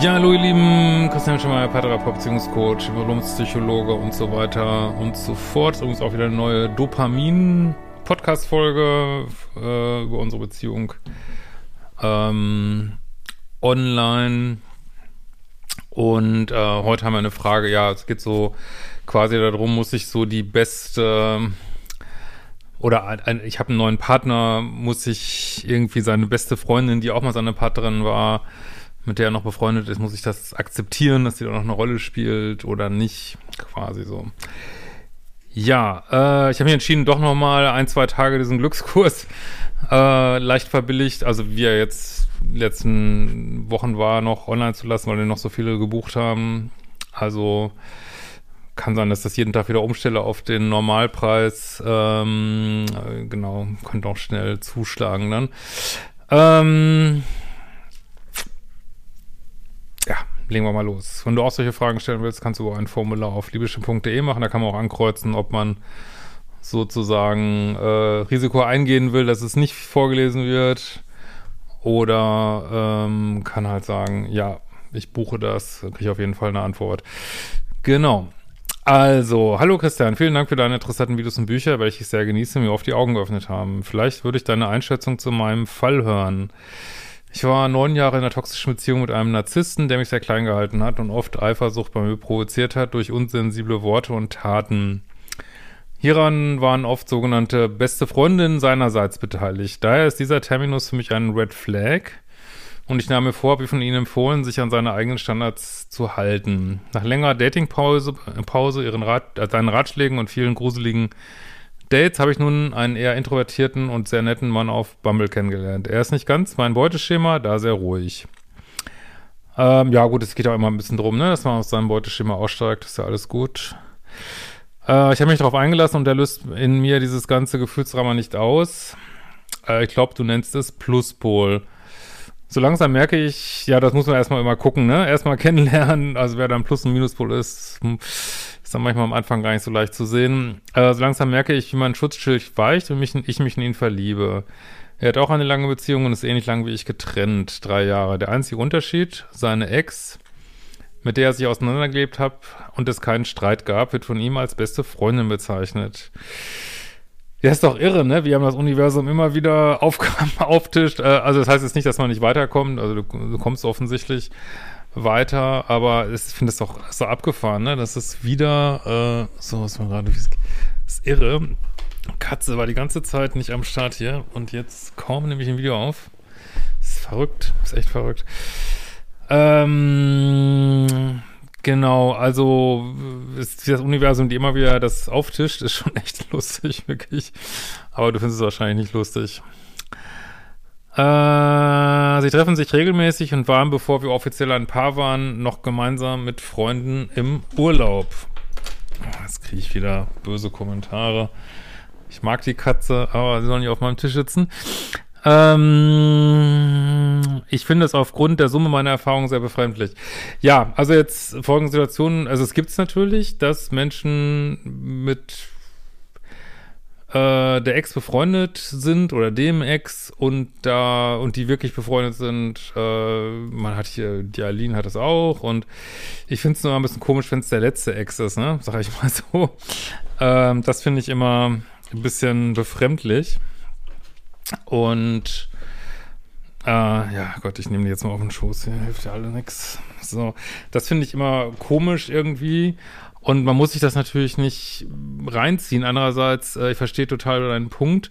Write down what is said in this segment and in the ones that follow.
Ja, hallo ihr Lieben, Christian Schemmer, Paartherapeut, Beziehungscoach, Evolutionspsychologe und so weiter und so fort. Übrigens auch wieder eine neue Dopamin-Podcast-Folge äh, über unsere Beziehung ähm, online. Und äh, heute haben wir eine Frage, ja, es geht so quasi darum, muss ich so die beste oder ein, ich habe einen neuen Partner, muss ich irgendwie seine beste Freundin, die auch mal seine Partnerin war, mit der er noch befreundet ist, muss ich das akzeptieren, dass sie da noch eine Rolle spielt oder nicht, quasi so. Ja, äh, ich habe mich entschieden, doch noch mal ein, zwei Tage diesen Glückskurs äh, leicht verbilligt, also wie er jetzt die letzten Wochen war, noch online zu lassen, weil wir noch so viele gebucht haben. Also kann sein, dass das jeden Tag wieder umstelle auf den Normalpreis. Ähm, genau, könnte auch schnell zuschlagen dann. Ähm, legen wir mal los. Wenn du auch solche Fragen stellen willst, kannst du ein Formular auf libysche.de machen. Da kann man auch ankreuzen, ob man sozusagen äh, Risiko eingehen will, dass es nicht vorgelesen wird. Oder ähm, kann halt sagen, ja, ich buche das, kriege ich auf jeden Fall eine Antwort. Genau. Also, hallo Christian, vielen Dank für deine interessanten Videos und Bücher, welche ich sehr genieße, mir oft die Augen geöffnet haben. Vielleicht würde ich deine Einschätzung zu meinem Fall hören. Ich war neun Jahre in einer toxischen Beziehung mit einem Narzissten, der mich sehr klein gehalten hat und oft Eifersucht bei mir provoziert hat durch unsensible Worte und Taten. Hieran waren oft sogenannte beste Freundinnen seinerseits beteiligt. Daher ist dieser Terminus für mich ein Red Flag und ich nahm mir vor, wie von ihnen empfohlen, sich an seine eigenen Standards zu halten. Nach längerer Datingpause, Pause, ihren Rat, äh, seinen Ratschlägen und vielen gruseligen Dates habe ich nun einen eher introvertierten und sehr netten Mann auf Bumble kennengelernt. Er ist nicht ganz mein Beuteschema, da sehr ruhig. Ähm, ja gut, es geht auch immer ein bisschen drum, ne, dass man aus seinem Beuteschema aussteigt, ist ja alles gut. Äh, ich habe mich darauf eingelassen und der löst in mir dieses ganze Gefühlsdrama nicht aus. Äh, ich glaube, du nennst es Pluspol. So langsam merke ich, ja, das muss man erstmal immer gucken, ne? Erstmal kennenlernen, also wer da ein Plus- und Minuspol ist, hm, ist dann manchmal am Anfang gar nicht so leicht zu sehen. Äh, so langsam merke ich, wie mein Schutzschild weicht und mich, ich mich in ihn verliebe. Er hat auch eine lange Beziehung und ist ähnlich lang wie ich getrennt. Drei Jahre. Der einzige Unterschied, seine Ex, mit der er sich auseinandergelebt hat und es keinen Streit gab, wird von ihm als beste Freundin bezeichnet. Ja, ist doch irre, ne? Wir haben das Universum immer wieder aufgaben auftischt. Äh, also das heißt jetzt nicht, dass man nicht weiterkommt. Also du, du kommst offensichtlich weiter, aber ich finde es doch so abgefahren, ne? Das ist wieder, äh, so was man gerade, ist irre. Katze war die ganze Zeit nicht am Start hier und jetzt kaum nehme ich ein Video auf. Ist verrückt, ist echt verrückt. Ähm, genau, also ist das Universum, die immer wieder das auftischt, ist schon echt lustig, wirklich. Aber du findest es wahrscheinlich nicht lustig. Äh, sie treffen sich regelmäßig und waren, bevor wir offiziell ein Paar waren, noch gemeinsam mit Freunden im Urlaub. Jetzt kriege ich wieder böse Kommentare. Ich mag die Katze, aber sie soll nicht auf meinem Tisch sitzen. Ähm, ich finde es aufgrund der Summe meiner Erfahrungen sehr befremdlich. Ja, also jetzt folgende Situationen. Also es gibt es natürlich, dass Menschen mit äh, der Ex befreundet sind oder dem Ex und da und die wirklich befreundet sind. Äh, man hat hier, die Aline hat es auch und ich finde es nur ein bisschen komisch, wenn es der letzte Ex ist, ne? Sag ich mal so. Ähm, das finde ich immer ein bisschen befremdlich. Und äh, ja, Gott, ich nehme die jetzt mal auf den Schoß, hier hilft ja alle nix. So, das finde ich immer komisch irgendwie. Und man muss sich das natürlich nicht reinziehen. Andererseits, äh, ich verstehe total deinen Punkt.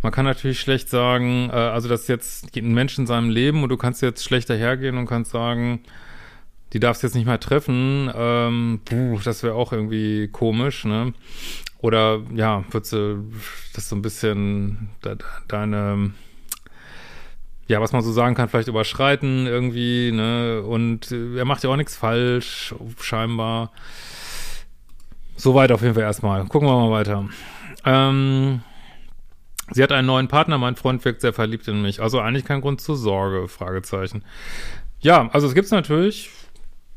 Man kann natürlich schlecht sagen, äh, also das ist jetzt ein Mensch in seinem Leben und du kannst jetzt schlecht dahergehen und kannst sagen, die darfst jetzt nicht mehr treffen, ähm, puh, das wäre auch irgendwie komisch, ne? Oder ja, würdest du das so ein bisschen de deine, ja, was man so sagen kann, vielleicht überschreiten irgendwie, ne? Und er macht ja auch nichts falsch, scheinbar. Soweit auf jeden Fall erstmal. Gucken wir mal weiter. Ähm, sie hat einen neuen Partner, mein Freund wirkt sehr verliebt in mich. Also eigentlich kein Grund zur Sorge, Fragezeichen. Ja, also es gibt's natürlich.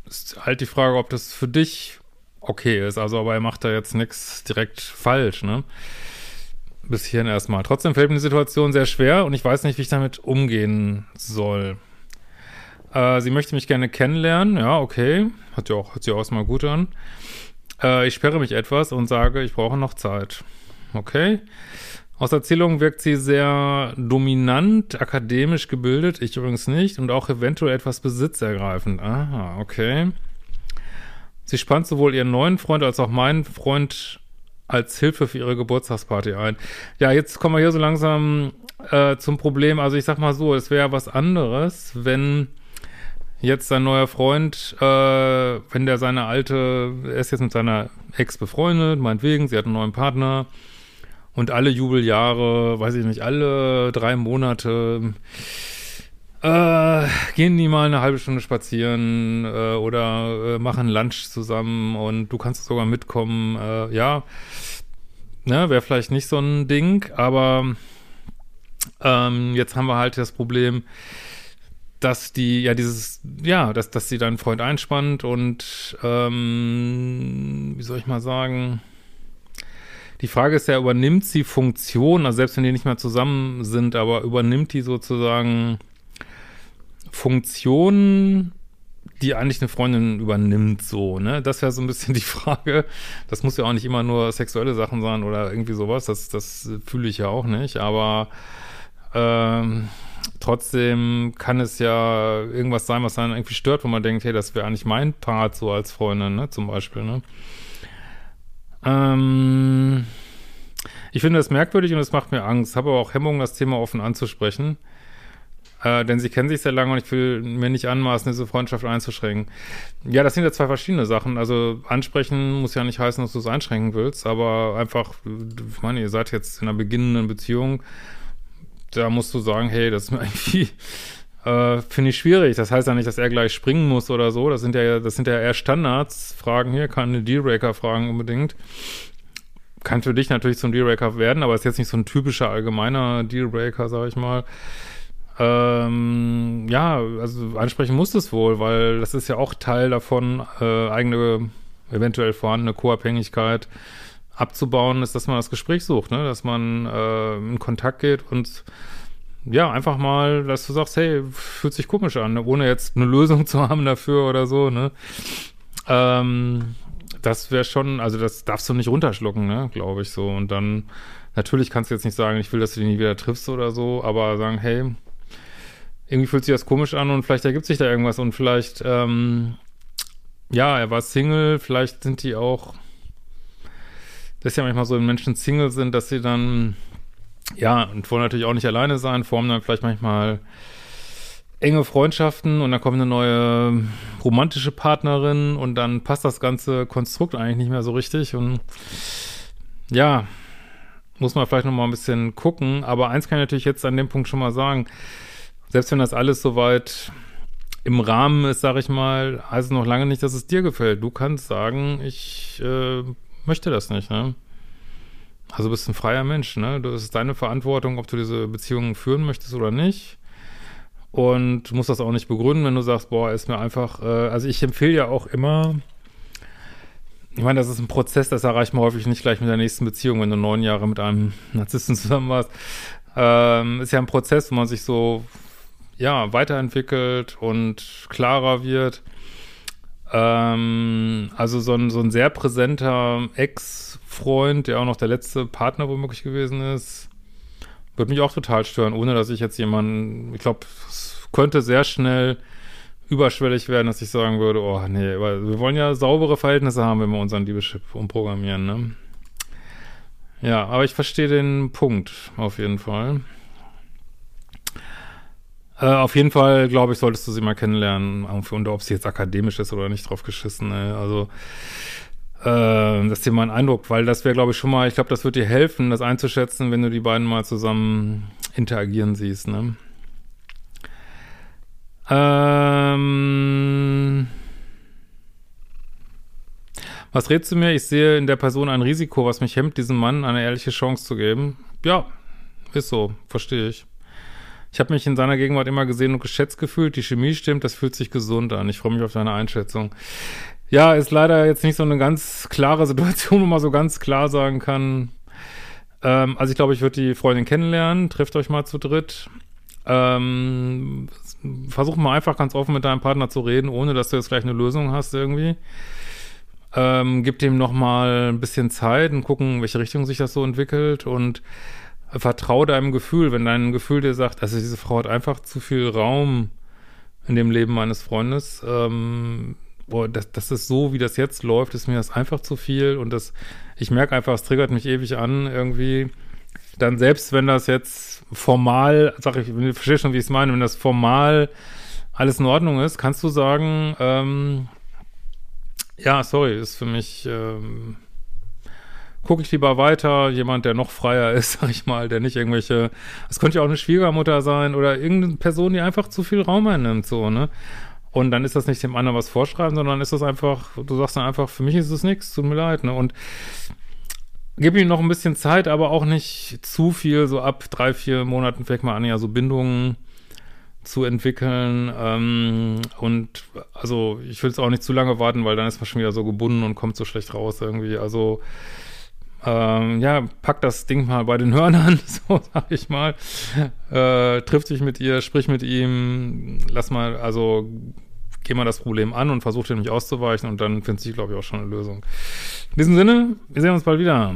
Ist halt die Frage, ob das für dich okay ist. Also, aber er macht da jetzt nichts direkt falsch, ne? Bis hierhin erstmal. Trotzdem fällt mir die Situation sehr schwer und ich weiß nicht, wie ich damit umgehen soll. Äh, sie möchte mich gerne kennenlernen. Ja, okay. Hat ja auch, hört sich auch erstmal gut an. Äh, ich sperre mich etwas und sage, ich brauche noch Zeit. Okay. Aus Erzählungen wirkt sie sehr dominant, akademisch gebildet, ich übrigens nicht, und auch eventuell etwas besitzergreifend. Aha, okay. Sie spannt sowohl ihren neuen Freund als auch meinen Freund als Hilfe für ihre Geburtstagsparty ein. Ja, jetzt kommen wir hier so langsam äh, zum Problem. Also ich sag mal so, es wäre was anderes, wenn jetzt sein neuer Freund, äh, wenn der seine alte, er ist jetzt mit seiner Ex befreundet, meinetwegen, sie hat einen neuen Partner und alle Jubeljahre, weiß ich nicht, alle drei Monate äh, gehen die mal eine halbe Stunde spazieren äh, oder äh, machen Lunch zusammen und du kannst sogar mitkommen, äh, ja. Ne, wäre vielleicht nicht so ein Ding, aber ähm, jetzt haben wir halt das Problem, dass die, ja, dieses, ja, dass, dass sie deinen Freund einspannt und, ähm, wie soll ich mal sagen, die Frage ist ja, übernimmt sie Funktion, also selbst wenn die nicht mehr zusammen sind, aber übernimmt die sozusagen Funktionen, die eigentlich eine Freundin übernimmt, so, ne? Das wäre so ein bisschen die Frage. Das muss ja auch nicht immer nur sexuelle Sachen sein oder irgendwie sowas, das, das fühle ich ja auch nicht, aber ähm, trotzdem kann es ja irgendwas sein, was einen irgendwie stört, wo man denkt, hey, das wäre eigentlich mein Part so als Freundin, ne, zum Beispiel, ne? Ähm, ich finde das merkwürdig und es macht mir Angst. Habe aber auch Hemmungen, das Thema offen anzusprechen. Äh, denn sie kennen sich sehr lange und ich will mir nicht anmaßen, diese Freundschaft einzuschränken. Ja, das sind ja zwei verschiedene Sachen. Also ansprechen muss ja nicht heißen, dass du es einschränken willst, aber einfach, ich meine, ihr seid jetzt in einer beginnenden Beziehung da musst du sagen, hey, das ist mir irgendwie, äh, finde ich schwierig. Das heißt ja nicht, dass er gleich springen muss oder so. Das sind ja, das sind ja eher Standards-Fragen hier, keine Dealbreaker-Fragen unbedingt. Kann für dich natürlich zum Dealbreaker werden, aber ist jetzt nicht so ein typischer allgemeiner Dealbreaker, sag ich mal. Ähm, ja, also ansprechen muss es wohl, weil das ist ja auch Teil davon, äh, eigene, eventuell vorhandene Co-Abhängigkeit abzubauen, ist, dass man das Gespräch sucht, ne? dass man äh, in Kontakt geht und ja, einfach mal, dass du sagst, hey, fühlt sich komisch an, ne? ohne jetzt eine Lösung zu haben dafür oder so, ne? Ähm, das wäre schon, also das darfst du nicht runterschlucken, ne, glaube ich so. Und dann, natürlich kannst du jetzt nicht sagen, ich will, dass du dich nie wieder triffst oder so, aber sagen, hey, irgendwie fühlt sich das komisch an und vielleicht ergibt sich da irgendwas und vielleicht, ähm, ja, er war Single, vielleicht sind die auch das ist ja manchmal so, wenn Menschen Single sind, dass sie dann, ja, und wollen natürlich auch nicht alleine sein, formen dann vielleicht manchmal enge Freundschaften und dann kommt eine neue romantische Partnerin und dann passt das ganze Konstrukt eigentlich nicht mehr so richtig und ja, muss man vielleicht nochmal ein bisschen gucken, aber eins kann ich natürlich jetzt an dem Punkt schon mal sagen, selbst wenn das alles soweit im Rahmen ist, sag ich mal, heißt es noch lange nicht, dass es dir gefällt. Du kannst sagen, ich äh, möchte das nicht, ne? Also bist ein freier Mensch, ne? Das ist deine Verantwortung, ob du diese Beziehungen führen möchtest oder nicht. Und du musst das auch nicht begründen, wenn du sagst, boah, ist mir einfach, äh, also ich empfehle ja auch immer, ich meine, das ist ein Prozess, das erreicht man häufig nicht gleich mit der nächsten Beziehung, wenn du neun Jahre mit einem Narzissten zusammen warst. Ähm, ist ja ein Prozess, wo man sich so, ja, weiterentwickelt und klarer wird. Ähm, also so ein, so ein sehr präsenter Ex-Freund, der auch noch der letzte Partner womöglich gewesen ist, würde mich auch total stören, ohne dass ich jetzt jemanden, ich glaube, es könnte sehr schnell überschwellig werden, dass ich sagen würde, oh nee, weil wir wollen ja saubere Verhältnisse haben, wenn wir unseren Liebeschip umprogrammieren, ne? Ja, aber ich verstehe den Punkt auf jeden Fall. Äh, auf jeden Fall, glaube ich, solltest du sie mal kennenlernen. Und ob sie jetzt akademisch ist oder nicht drauf geschissen. Ey. Also, äh, das ist dir mal ein Eindruck, weil das wäre, glaube ich, schon mal, ich glaube, das wird dir helfen, das einzuschätzen, wenn du die beiden mal zusammen interagieren siehst, ne? Ähm. Was rätst du mir? Ich sehe in der Person ein Risiko, was mich hemmt, diesem Mann eine ehrliche Chance zu geben. Ja, ist so, verstehe ich. Ich habe mich in seiner Gegenwart immer gesehen und geschätzt gefühlt. Die Chemie stimmt, das fühlt sich gesund an. Ich freue mich auf deine Einschätzung. Ja, ist leider jetzt nicht so eine ganz klare Situation, wo man so ganz klar sagen kann. Ähm, also ich glaube, ich würde die Freundin kennenlernen. Trefft euch mal zu dritt. Ähm, versuch mal einfach ganz offen mit deinem Partner zu reden, ohne dass du jetzt gleich eine Lösung hast irgendwie. Ähm, gib dem nochmal ein bisschen Zeit und gucken, in welche Richtung sich das so entwickelt und vertrau deinem Gefühl, wenn dein Gefühl dir sagt, also diese Frau hat einfach zu viel Raum in dem Leben meines Freundes, ähm, boah, das, das ist so, wie das jetzt läuft, ist mir das einfach zu viel und das, ich merke einfach, es triggert mich ewig an irgendwie. Dann selbst wenn das jetzt formal, sag ich, ich verstehe schon, wie ich es meine, wenn das formal alles in Ordnung ist, kannst du sagen, ähm, ja, sorry, ist für mich, ähm, gucke ich lieber weiter, jemand, der noch freier ist, sag ich mal, der nicht irgendwelche, es könnte ja auch eine Schwiegermutter sein oder irgendeine Person, die einfach zu viel Raum einnimmt, so, ne? Und dann ist das nicht dem anderen was vorschreiben, sondern ist das einfach, du sagst dann einfach, für mich ist es nichts, tut mir leid, ne? Und gib ihm noch ein bisschen Zeit, aber auch nicht zu viel, so ab drei, vier Monaten vielleicht mal an, ja, so Bindungen zu entwickeln. Ähm, und also ich will es auch nicht zu lange warten, weil dann ist man schon wieder so gebunden und kommt so schlecht raus irgendwie. Also ähm, ja, pack das Ding mal bei den Hörnern, so sag ich mal. Äh, triff dich mit ihr, sprich mit ihm, lass mal, also geh mal das Problem an und versuch dir nämlich auszuweichen und dann findest du, glaube ich, auch schon eine Lösung. In diesem Sinne, wir sehen uns bald wieder.